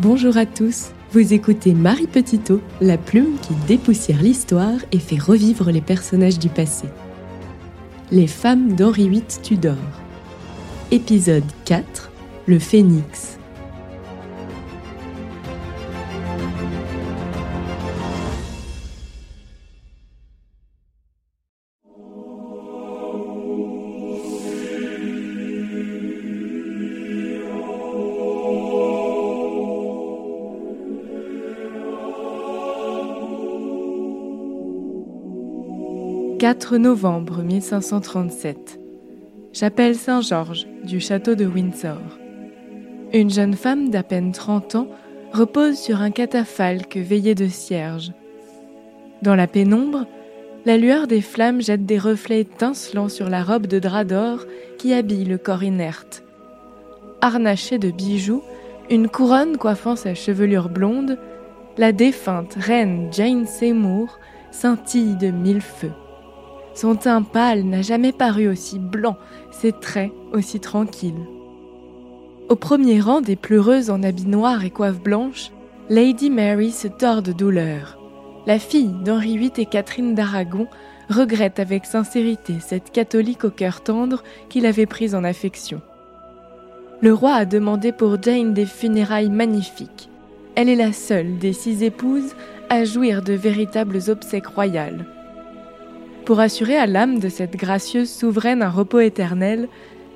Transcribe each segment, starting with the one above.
Bonjour à tous, vous écoutez Marie Petitot, la plume qui dépoussière l'histoire et fait revivre les personnages du passé. Les femmes d'Henri VIII Tudor. Épisode 4 Le Phénix. 4 novembre 1537. Chapelle Saint-Georges du château de Windsor. Une jeune femme d'à peine 30 ans repose sur un catafalque veillé de cierges. Dans la pénombre, la lueur des flammes jette des reflets étincelants sur la robe de drap d'or qui habille le corps inerte. Harnachée de bijoux, une couronne coiffant sa chevelure blonde, la défunte reine Jane Seymour scintille de mille feux. Son teint pâle n'a jamais paru aussi blanc, ses traits aussi tranquilles. Au premier rang des pleureuses en habits noirs et coiffe blanche, Lady Mary se tord de douleur. La fille d'Henri VIII et Catherine d'Aragon regrette avec sincérité cette catholique au cœur tendre qu'il avait prise en affection. Le roi a demandé pour Jane des funérailles magnifiques. Elle est la seule des six épouses à jouir de véritables obsèques royales. Pour assurer à l'âme de cette gracieuse souveraine un repos éternel,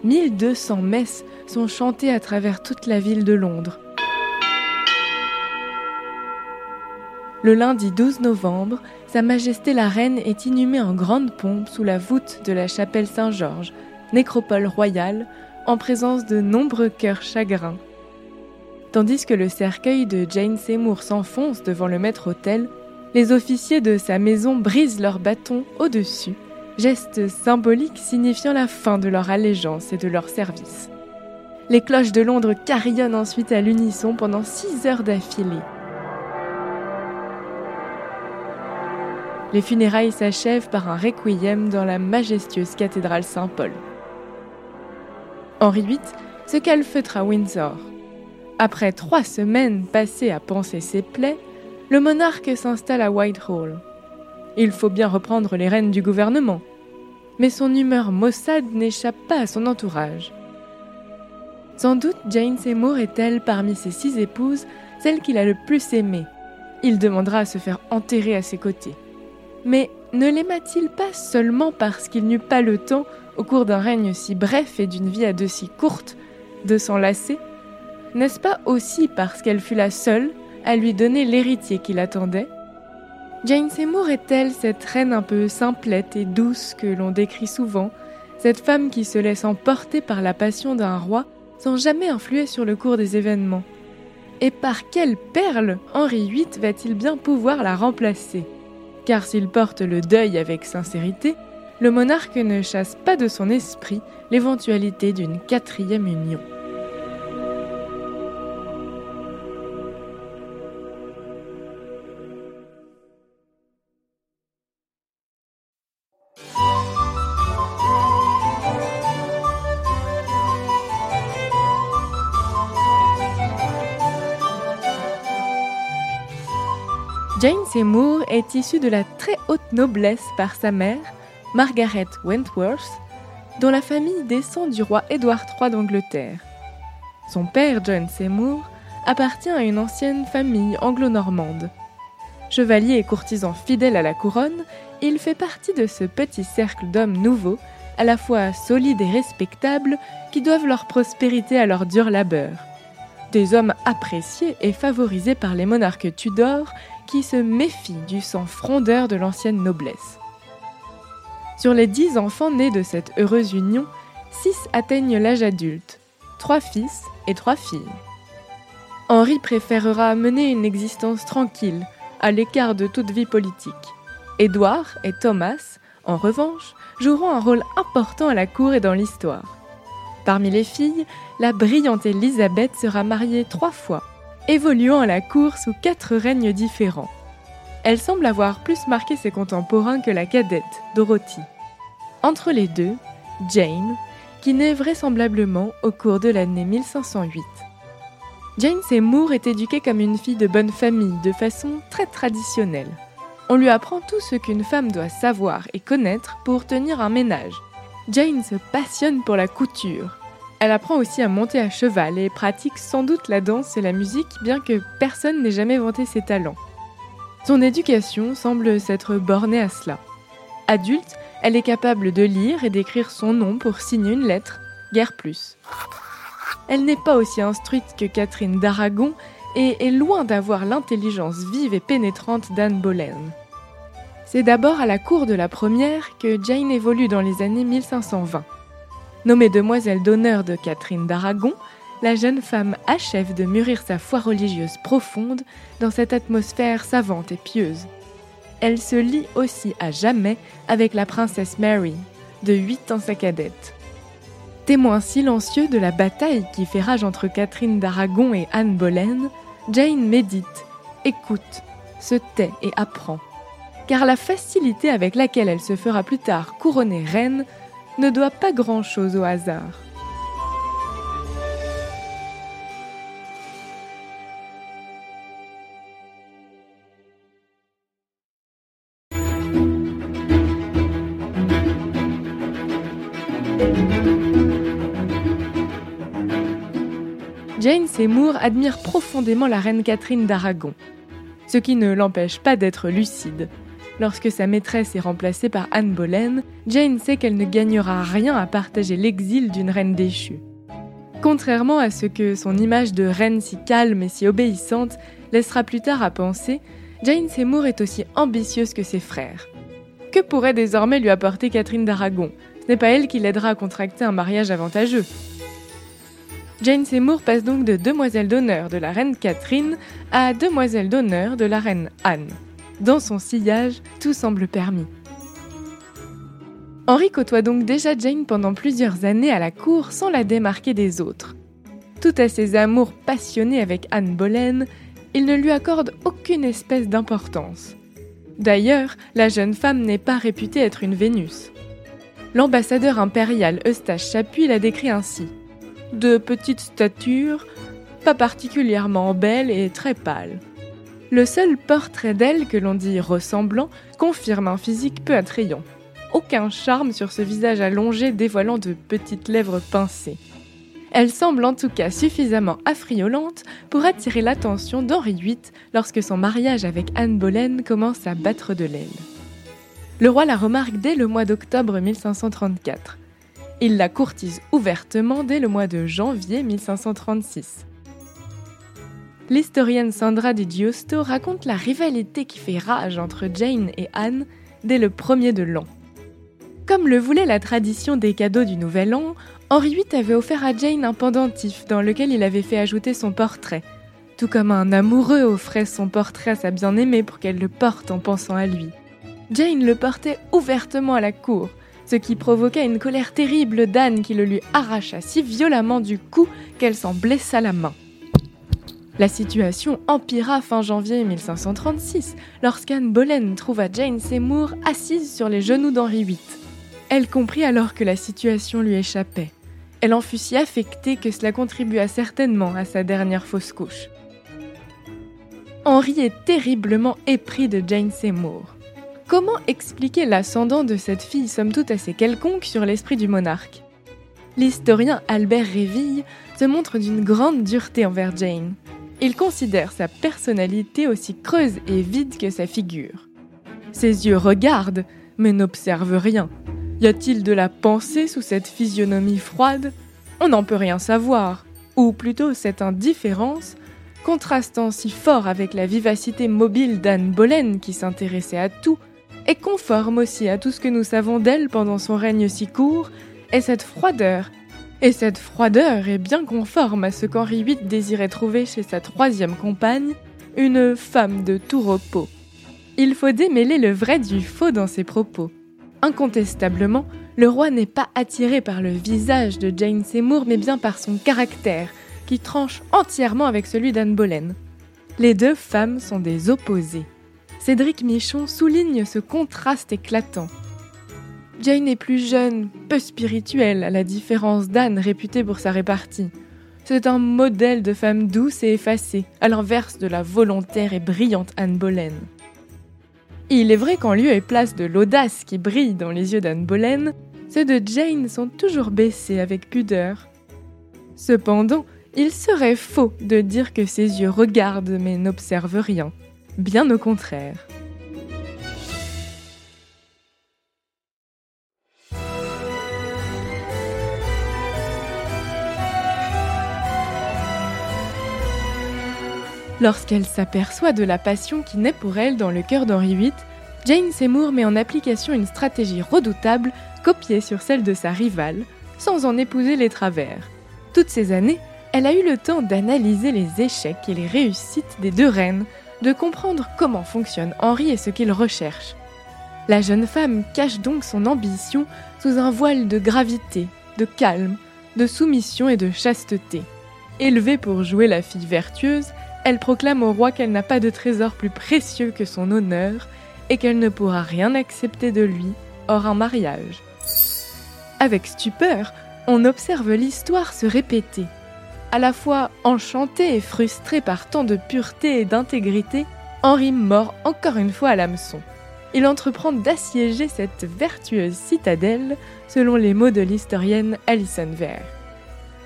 1200 messes sont chantées à travers toute la ville de Londres. Le lundi 12 novembre, Sa Majesté la Reine est inhumée en grande pompe sous la voûte de la chapelle Saint-Georges, nécropole royale, en présence de nombreux cœurs chagrins. Tandis que le cercueil de Jane Seymour s'enfonce devant le maître-autel, les officiers de sa maison brisent leurs bâtons au-dessus, geste symbolique signifiant la fin de leur allégeance et de leur service. Les cloches de Londres carillonnent ensuite à l'unisson pendant six heures d'affilée. Les funérailles s'achèvent par un requiem dans la majestueuse cathédrale Saint-Paul. Henri VIII se calfeutre à Windsor. Après trois semaines passées à penser ses plaies, le monarque s'installe à Whitehall. Il faut bien reprendre les rênes du gouvernement. Mais son humeur maussade n'échappe pas à son entourage. Sans doute Jane Seymour est-elle parmi ses six épouses celle qu'il a le plus aimée. Il demandera à se faire enterrer à ses côtés. Mais ne l'aima-t-il pas seulement parce qu'il n'eut pas le temps, au cours d'un règne si bref et d'une vie à deux si courte, de s'en lasser? N'est-ce pas aussi parce qu'elle fut la seule à lui donner l'héritier qu'il attendait. Jane Seymour est-elle cette reine un peu simplette et douce que l'on décrit souvent, cette femme qui se laisse emporter par la passion d'un roi sans jamais influer sur le cours des événements? Et par quelle perle Henri VIII va-t-il bien pouvoir la remplacer? Car s'il porte le deuil avec sincérité, le monarque ne chasse pas de son esprit l'éventualité d'une quatrième union. Jane Seymour est issue de la très haute noblesse par sa mère, Margaret Wentworth, dont la famille descend du roi Édouard III d'Angleterre. Son père, John Seymour, appartient à une ancienne famille anglo-normande. Chevalier et courtisan fidèle à la couronne, il fait partie de ce petit cercle d'hommes nouveaux, à la fois solides et respectables, qui doivent leur prospérité à leur dur labeur. Des hommes appréciés et favorisés par les monarques Tudors qui se méfient du sang frondeur de l'ancienne noblesse. Sur les dix enfants nés de cette heureuse union, six atteignent l'âge adulte, trois fils et trois filles. Henri préférera mener une existence tranquille, à l'écart de toute vie politique. Édouard et Thomas, en revanche, joueront un rôle important à la cour et dans l'histoire. Parmi les filles, la brillante Élisabeth sera mariée trois fois évoluant à la cour sous quatre règnes différents. Elle semble avoir plus marqué ses contemporains que la cadette, Dorothy. Entre les deux, Jane, qui naît vraisemblablement au cours de l'année 1508. Jane Seymour est éduquée comme une fille de bonne famille, de façon très traditionnelle. On lui apprend tout ce qu'une femme doit savoir et connaître pour tenir un ménage. Jane se passionne pour la couture. Elle apprend aussi à monter à cheval et pratique sans doute la danse et la musique, bien que personne n'ait jamais vanté ses talents. Son éducation semble s'être bornée à cela. Adulte, elle est capable de lire et d'écrire son nom pour signer une lettre, guère plus. Elle n'est pas aussi instruite que Catherine d'Aragon et est loin d'avoir l'intelligence vive et pénétrante d'Anne Boleyn. C'est d'abord à la cour de la première que Jane évolue dans les années 1520. Nommée demoiselle d'honneur de Catherine d'Aragon, la jeune femme achève de mûrir sa foi religieuse profonde dans cette atmosphère savante et pieuse. Elle se lie aussi à jamais avec la princesse Mary, de 8 ans sa cadette. Témoin silencieux de la bataille qui fait rage entre Catherine d'Aragon et Anne Boleyn, Jane médite, écoute, se tait et apprend. Car la facilité avec laquelle elle se fera plus tard couronner reine ne doit pas grand-chose au hasard. Jane Seymour admire profondément la reine Catherine d'Aragon, ce qui ne l'empêche pas d'être lucide. Lorsque sa maîtresse est remplacée par Anne Boleyn, Jane sait qu'elle ne gagnera rien à partager l'exil d'une reine déchue. Contrairement à ce que son image de reine si calme et si obéissante laissera plus tard à penser, Jane Seymour est aussi ambitieuse que ses frères. Que pourrait désormais lui apporter Catherine d'Aragon? Ce n'est pas elle qui l'aidera à contracter un mariage avantageux. Jane Seymour passe donc de demoiselle d'honneur de la reine Catherine à demoiselle d'honneur de la reine Anne. Dans son sillage, tout semble permis. Henri côtoie donc déjà Jane pendant plusieurs années à la cour sans la démarquer des autres. Tout à ses amours passionnés avec Anne Boleyn, il ne lui accorde aucune espèce d'importance. D'ailleurs, la jeune femme n'est pas réputée être une Vénus. L'ambassadeur impérial Eustache Chapuis la décrit ainsi de petite stature, pas particulièrement belle et très pâle. Le seul portrait d'elle que l'on dit ressemblant confirme un physique peu attrayant. Aucun charme sur ce visage allongé dévoilant de petites lèvres pincées. Elle semble en tout cas suffisamment affriolante pour attirer l'attention d'Henri VIII lorsque son mariage avec Anne Boleyn commence à battre de l'aile. Le roi la remarque dès le mois d'octobre 1534. Il la courtise ouvertement dès le mois de janvier 1536. L'historienne Sandra Di Giusto raconte la rivalité qui fait rage entre Jane et Anne dès le premier de l'an. Comme le voulait la tradition des cadeaux du Nouvel An, Henri VIII avait offert à Jane un pendentif dans lequel il avait fait ajouter son portrait, tout comme un amoureux offrait son portrait à sa bien-aimée pour qu'elle le porte en pensant à lui. Jane le portait ouvertement à la cour, ce qui provoqua une colère terrible d'Anne qui le lui arracha si violemment du cou qu'elle s'en blessa la main. La situation empira fin janvier 1536, lorsqu'Anne Boleyn trouva Jane Seymour assise sur les genoux d'Henri VIII. Elle comprit alors que la situation lui échappait. Elle en fut si affectée que cela contribua certainement à sa dernière fausse couche. Henri est terriblement épris de Jane Seymour. Comment expliquer l'ascendant de cette fille somme toute assez quelconque sur l'esprit du monarque? L'historien Albert Réville se montre d'une grande dureté envers Jane. Il considère sa personnalité aussi creuse et vide que sa figure. Ses yeux regardent, mais n'observent rien. Y a-t-il de la pensée sous cette physionomie froide? On n'en peut rien savoir. Ou plutôt cette indifférence, contrastant si fort avec la vivacité mobile d'Anne Boleyn qui s'intéressait à tout, est conforme aussi à tout ce que nous savons d'elle pendant son règne si court, est cette froideur. Et cette froideur est bien conforme à ce qu'Henri VIII désirait trouver chez sa troisième compagne, une femme de tout repos. Il faut démêler le vrai du faux dans ses propos. Incontestablement, le roi n'est pas attiré par le visage de Jane Seymour, mais bien par son caractère, qui tranche entièrement avec celui d'Anne Boleyn. Les deux femmes sont des opposés. Cédric Michon souligne ce contraste éclatant. Jane est plus jeune, peu spirituelle, à la différence d'Anne réputée pour sa répartie. c'est un modèle de femme douce et effacée, à l'inverse de la volontaire et brillante Anne Boleyn. Il est vrai qu'en lieu et place de l'audace qui brille dans les yeux d'Anne Boleyn, ceux de Jane sont toujours baissés avec pudeur. Cependant, il serait faux de dire que ses yeux regardent mais n'observent rien. Bien au contraire. Lorsqu'elle s'aperçoit de la passion qui naît pour elle dans le cœur d'Henri VIII, Jane Seymour met en application une stratégie redoutable copiée sur celle de sa rivale, sans en épouser les travers. Toutes ces années, elle a eu le temps d'analyser les échecs et les réussites des deux reines, de comprendre comment fonctionne Henri et ce qu'il recherche. La jeune femme cache donc son ambition sous un voile de gravité, de calme, de soumission et de chasteté. Élevée pour jouer la fille vertueuse, elle proclame au roi qu'elle n'a pas de trésor plus précieux que son honneur et qu'elle ne pourra rien accepter de lui hors un mariage. Avec stupeur, on observe l'histoire se répéter. À la fois enchanté et frustré par tant de pureté et d'intégrité, Henri mord encore une fois à l'hameçon. Il entreprend d'assiéger cette vertueuse citadelle, selon les mots de l'historienne Alison Vere.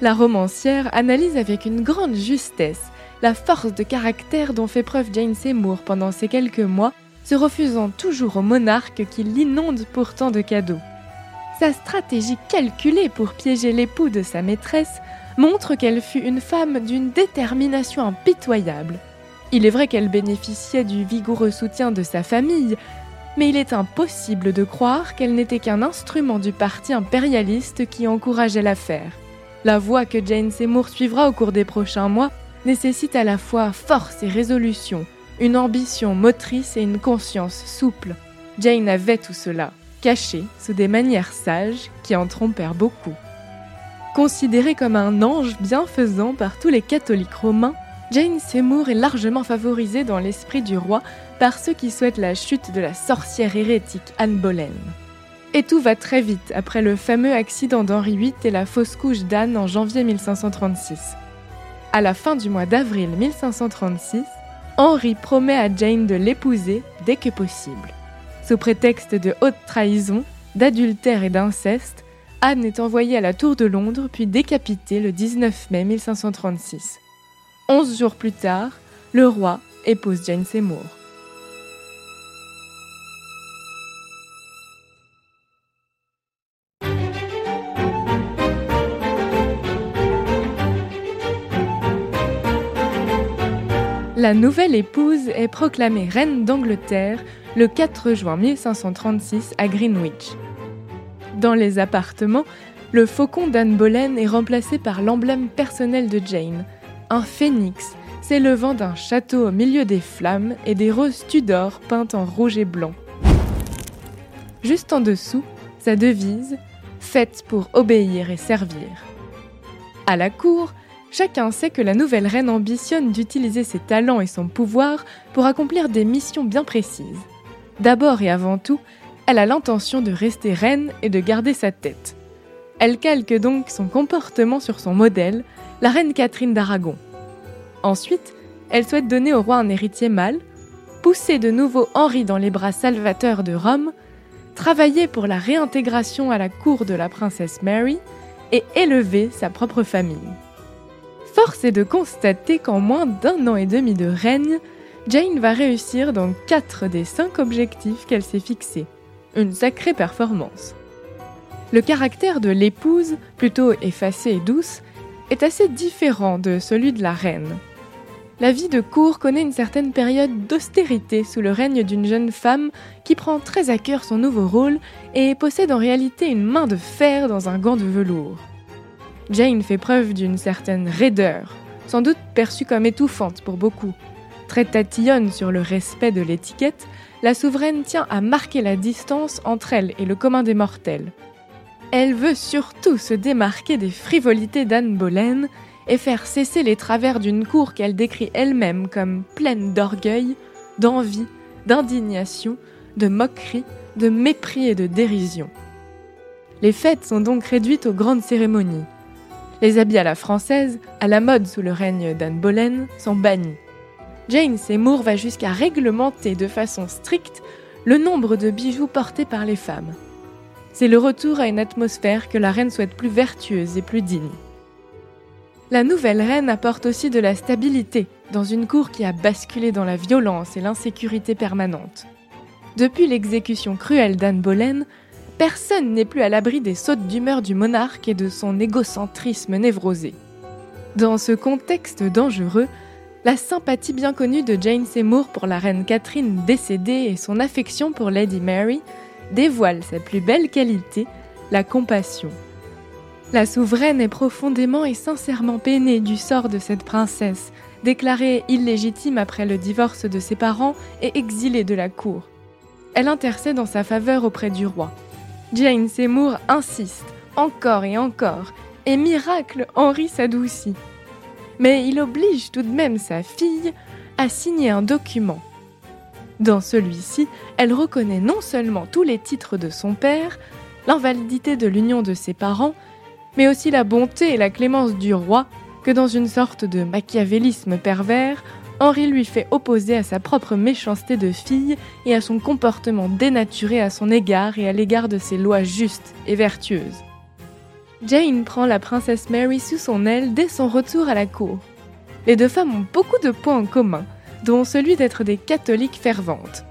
La romancière analyse avec une grande justesse la force de caractère dont fait preuve Jane Seymour pendant ces quelques mois, se refusant toujours au monarque qui l'inonde pourtant de cadeaux. Sa stratégie calculée pour piéger l'époux de sa maîtresse montre qu'elle fut une femme d'une détermination impitoyable. Il est vrai qu'elle bénéficiait du vigoureux soutien de sa famille, mais il est impossible de croire qu'elle n'était qu'un instrument du parti impérialiste qui encourageait l'affaire. La voie que Jane Seymour suivra au cours des prochains mois nécessite à la fois force et résolution, une ambition motrice et une conscience souple. Jane avait tout cela, caché sous des manières sages qui en trompèrent beaucoup. Considérée comme un ange bienfaisant par tous les catholiques romains, Jane Seymour est largement favorisée dans l'esprit du roi par ceux qui souhaitent la chute de la sorcière hérétique Anne Boleyn. Et tout va très vite après le fameux accident d'Henri VIII et la fausse couche d'Anne en janvier 1536. À la fin du mois d'avril 1536, Henri promet à Jane de l'épouser dès que possible. Sous prétexte de haute trahison, d'adultère et d'inceste, Anne est envoyée à la Tour de Londres puis décapitée le 19 mai 1536. Onze jours plus tard, le roi épouse Jane Seymour. La nouvelle épouse est proclamée reine d'Angleterre le 4 juin 1536 à Greenwich. Dans les appartements, le faucon d'Anne Boleyn est remplacé par l'emblème personnel de Jane, un phénix s'élevant d'un château au milieu des flammes et des roses Tudor peintes en rouge et blanc. Juste en dessous, sa devise Faite pour obéir et servir. À la cour, chacun sait que la nouvelle reine ambitionne d'utiliser ses talents et son pouvoir pour accomplir des missions bien précises. D'abord et avant tout, elle a l'intention de rester reine et de garder sa tête. Elle calque donc son comportement sur son modèle, la reine Catherine d'Aragon. Ensuite, elle souhaite donner au roi un héritier mâle, pousser de nouveau Henri dans les bras salvateurs de Rome, travailler pour la réintégration à la cour de la princesse Mary et élever sa propre famille. Force est de constater qu'en moins d'un an et demi de règne, Jane va réussir dans quatre des cinq objectifs qu'elle s'est fixés une sacrée performance. Le caractère de l'épouse, plutôt effacée et douce, est assez différent de celui de la reine. La vie de cour connaît une certaine période d'austérité sous le règne d'une jeune femme qui prend très à cœur son nouveau rôle et possède en réalité une main de fer dans un gant de velours. Jane fait preuve d'une certaine raideur, sans doute perçue comme étouffante pour beaucoup. Très tatillonne sur le respect de l'étiquette, la souveraine tient à marquer la distance entre elle et le commun des mortels. Elle veut surtout se démarquer des frivolités d'Anne Boleyn et faire cesser les travers d'une cour qu'elle décrit elle-même comme pleine d'orgueil, d'envie, d'indignation, de moquerie, de mépris et de dérision. Les fêtes sont donc réduites aux grandes cérémonies. Les habits à la française, à la mode sous le règne d'Anne Boleyn, sont bannis. Jane Seymour va jusqu'à réglementer de façon stricte le nombre de bijoux portés par les femmes. C'est le retour à une atmosphère que la reine souhaite plus vertueuse et plus digne. La nouvelle reine apporte aussi de la stabilité dans une cour qui a basculé dans la violence et l'insécurité permanente. Depuis l'exécution cruelle d'Anne Boleyn, personne n'est plus à l'abri des sautes d'humeur du monarque et de son égocentrisme névrosé. Dans ce contexte dangereux, la sympathie bien connue de Jane Seymour pour la reine Catherine décédée et son affection pour Lady Mary dévoilent sa plus belle qualité, la compassion. La souveraine est profondément et sincèrement peinée du sort de cette princesse, déclarée illégitime après le divorce de ses parents et exilée de la cour. Elle intercède en sa faveur auprès du roi. Jane Seymour insiste, encore et encore, et miracle, Henri s'adoucit. Mais il oblige tout de même sa fille à signer un document. Dans celui-ci, elle reconnaît non seulement tous les titres de son père, l'invalidité de l'union de ses parents, mais aussi la bonté et la clémence du roi, que dans une sorte de machiavélisme pervers, Henri lui fait opposer à sa propre méchanceté de fille et à son comportement dénaturé à son égard et à l'égard de ses lois justes et vertueuses. Jane prend la princesse Mary sous son aile dès son retour à la cour. Les deux femmes ont beaucoup de points en commun, dont celui d'être des catholiques ferventes.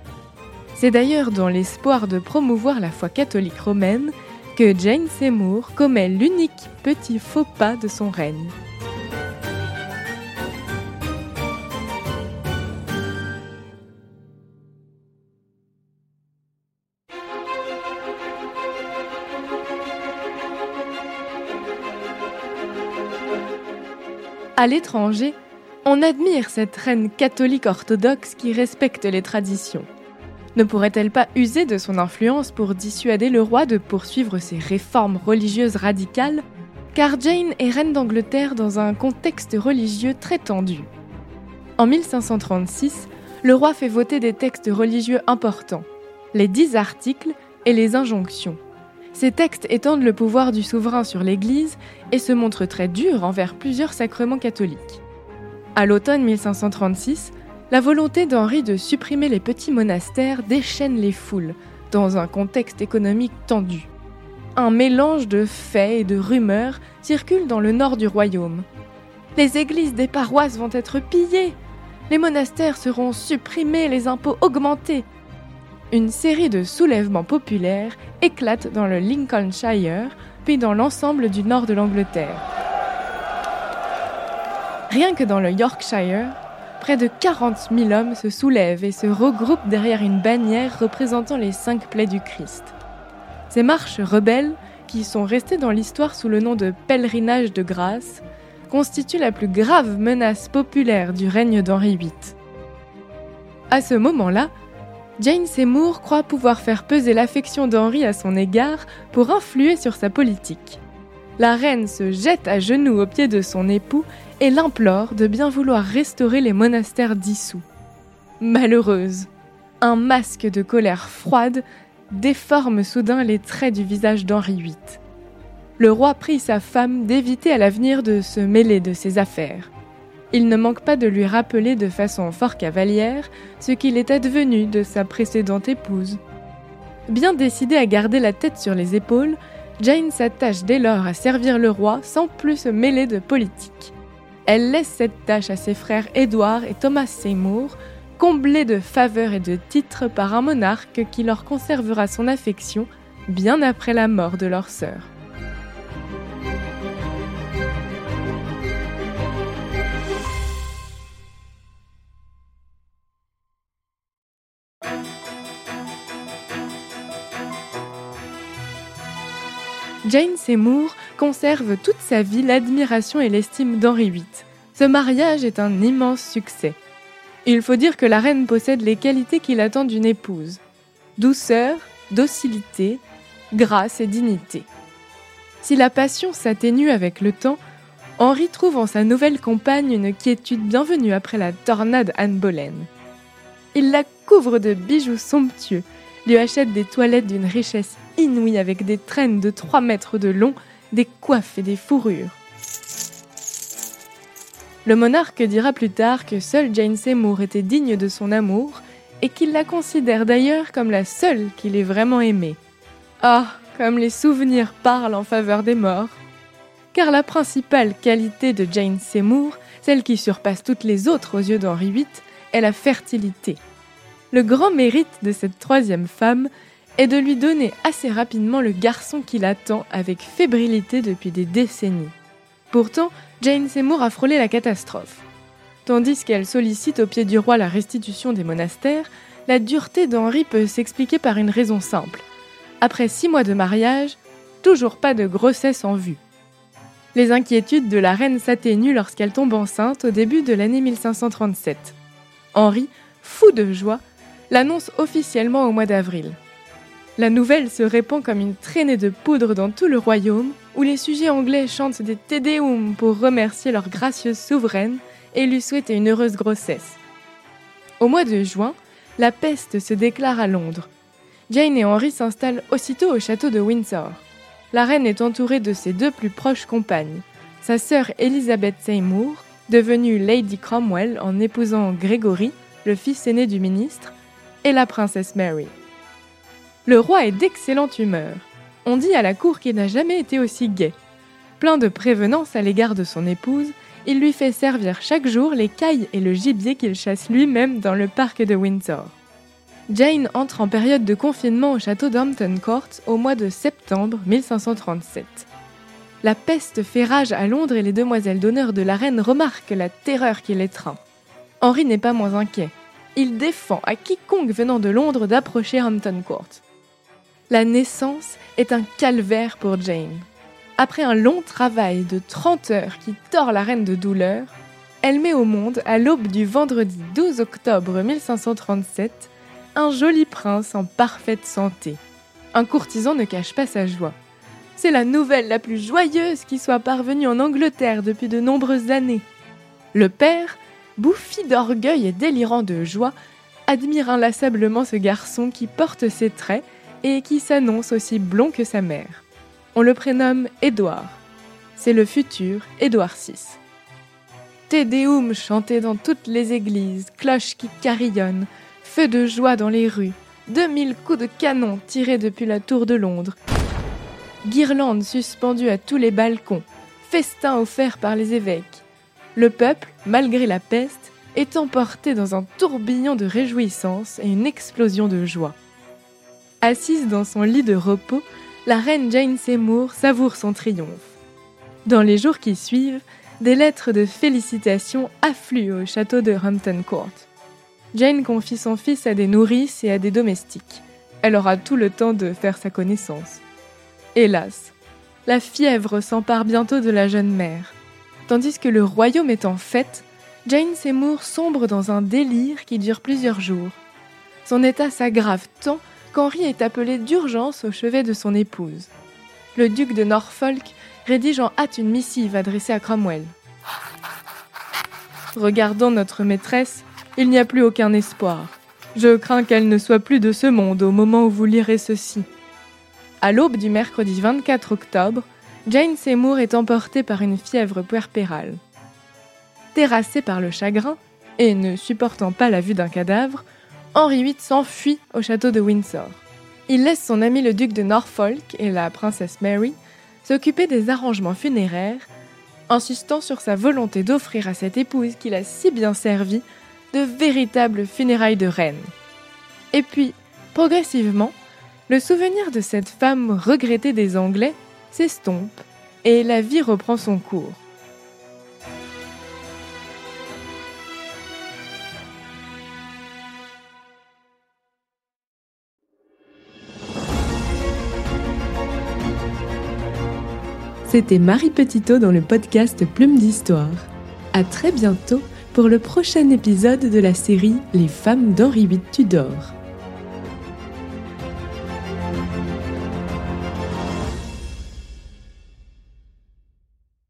C'est d'ailleurs dans l'espoir de promouvoir la foi catholique romaine que Jane Seymour commet l'unique petit faux pas de son règne. À l'étranger, on admire cette reine catholique orthodoxe qui respecte les traditions. Ne pourrait-elle pas user de son influence pour dissuader le roi de poursuivre ses réformes religieuses radicales? Car Jane est reine d'Angleterre dans un contexte religieux très tendu. En 1536, le roi fait voter des textes religieux importants, les dix articles et les injonctions. Ces textes étendent le pouvoir du souverain sur l'Église et se montrent très durs envers plusieurs sacrements catholiques. À l'automne 1536, la volonté d'Henri de supprimer les petits monastères déchaîne les foules dans un contexte économique tendu. Un mélange de faits et de rumeurs circule dans le nord du royaume. Les églises des paroisses vont être pillées, les monastères seront supprimés, les impôts augmentés, une série de soulèvements populaires éclate dans le Lincolnshire, puis dans l'ensemble du nord de l'Angleterre. Rien que dans le Yorkshire, près de 40 000 hommes se soulèvent et se regroupent derrière une bannière représentant les cinq plaies du Christ. Ces marches rebelles, qui sont restées dans l'histoire sous le nom de pèlerinage de grâce, constituent la plus grave menace populaire du règne d'Henri VIII. À ce moment-là, Jane Seymour croit pouvoir faire peser l'affection d'Henri à son égard pour influer sur sa politique. La reine se jette à genoux aux pieds de son époux et l'implore de bien vouloir restaurer les monastères dissous. Malheureuse, un masque de colère froide déforme soudain les traits du visage d'Henri VIII. Le roi prie sa femme d'éviter à l'avenir de se mêler de ses affaires il ne manque pas de lui rappeler de façon fort cavalière ce qu'il est advenu de sa précédente épouse. Bien décidée à garder la tête sur les épaules, Jane s'attache dès lors à servir le roi sans plus se mêler de politique. Elle laisse cette tâche à ses frères Édouard et Thomas Seymour, comblés de faveurs et de titres par un monarque qui leur conservera son affection bien après la mort de leur sœur. Jane Seymour conserve toute sa vie l'admiration et l'estime d'Henri VIII. Ce mariage est un immense succès. Il faut dire que la reine possède les qualités qu'il attend d'une épouse. Douceur, docilité, grâce et dignité. Si la passion s'atténue avec le temps, Henri trouve en sa nouvelle compagne une quiétude bienvenue après la tornade Anne Boleyn. Il la couvre de bijoux somptueux, lui achète des toilettes d'une richesse inouïe avec des traînes de 3 mètres de long, des coiffes et des fourrures. Le monarque dira plus tard que seule Jane Seymour était digne de son amour et qu'il la considère d'ailleurs comme la seule qu'il ait vraiment aimée. Ah, comme les souvenirs parlent en faveur des morts. Car la principale qualité de Jane Seymour, celle qui surpasse toutes les autres aux yeux d'Henri VIII, est la fertilité. Le grand mérite de cette troisième femme est de lui donner assez rapidement le garçon qu'il attend avec fébrilité depuis des décennies. Pourtant, Jane Seymour a frôlé la catastrophe. Tandis qu'elle sollicite au pied du roi la restitution des monastères, la dureté d'Henri peut s'expliquer par une raison simple. Après six mois de mariage, toujours pas de grossesse en vue. Les inquiétudes de la reine s'atténuent lorsqu'elle tombe enceinte au début de l'année 1537. Henri, fou de joie, l'annonce officiellement au mois d'avril. La nouvelle se répand comme une traînée de poudre dans tout le royaume, où les sujets anglais chantent des Te pour remercier leur gracieuse souveraine et lui souhaiter une heureuse grossesse. Au mois de juin, la peste se déclare à Londres. Jane et Henry s'installent aussitôt au château de Windsor. La reine est entourée de ses deux plus proches compagnes, sa sœur Elizabeth Seymour, devenue Lady Cromwell en épousant Gregory, le fils aîné du ministre, et la princesse Mary. Le roi est d'excellente humeur. On dit à la cour qu'il n'a jamais été aussi gai. Plein de prévenance à l'égard de son épouse, il lui fait servir chaque jour les cailles et le gibier qu'il chasse lui-même dans le parc de Windsor. Jane entre en période de confinement au château d'Hampton Court au mois de septembre 1537. La peste fait rage à Londres et les demoiselles d'honneur de la reine remarquent la terreur qui l'étreint. Henri n'est pas moins inquiet. Il défend à quiconque venant de Londres d'approcher Hampton Court. La naissance est un calvaire pour Jane. Après un long travail de 30 heures qui tord la reine de douleur, elle met au monde, à l'aube du vendredi 12 octobre 1537, un joli prince en parfaite santé. Un courtisan ne cache pas sa joie. C'est la nouvelle la plus joyeuse qui soit parvenue en Angleterre depuis de nombreuses années. Le père, bouffi d'orgueil et délirant de joie, admire inlassablement ce garçon qui porte ses traits et qui s'annonce aussi blond que sa mère. On le prénomme Édouard. C'est le futur Édouard VI. Te Deum chanté dans toutes les églises, cloches qui carillonnent, feux de joie dans les rues, 2000 coups de canon tirés depuis la tour de Londres, guirlandes suspendues à tous les balcons, festins offerts par les évêques. Le peuple, malgré la peste, est emporté dans un tourbillon de réjouissance et une explosion de joie. Assise dans son lit de repos, la reine Jane Seymour savoure son triomphe. Dans les jours qui suivent, des lettres de félicitations affluent au château de Hampton Court. Jane confie son fils à des nourrices et à des domestiques. Elle aura tout le temps de faire sa connaissance. Hélas, la fièvre s'empare bientôt de la jeune mère. Tandis que le royaume est en fête, Jane Seymour sombre dans un délire qui dure plusieurs jours. Son état s'aggrave tant qu'Henri est appelé d'urgence au chevet de son épouse. Le duc de Norfolk rédige en hâte une missive adressée à Cromwell. Regardant notre maîtresse, il n'y a plus aucun espoir. Je crains qu'elle ne soit plus de ce monde au moment où vous lirez ceci. À l'aube du mercredi 24 octobre, Jane Seymour est emportée par une fièvre puerpérale. Terrassée par le chagrin, et ne supportant pas la vue d'un cadavre, Henri VIII s'enfuit au château de Windsor. Il laisse son ami le duc de Norfolk et la princesse Mary s'occuper des arrangements funéraires, insistant sur sa volonté d'offrir à cette épouse qu'il a si bien servi de véritables funérailles de reine. Et puis, progressivement, le souvenir de cette femme regrettée des Anglais s'estompe et la vie reprend son cours. C'était Marie Petitot dans le podcast Plume d'Histoire. À très bientôt pour le prochain épisode de la série Les femmes d'Henri VIII Tudor.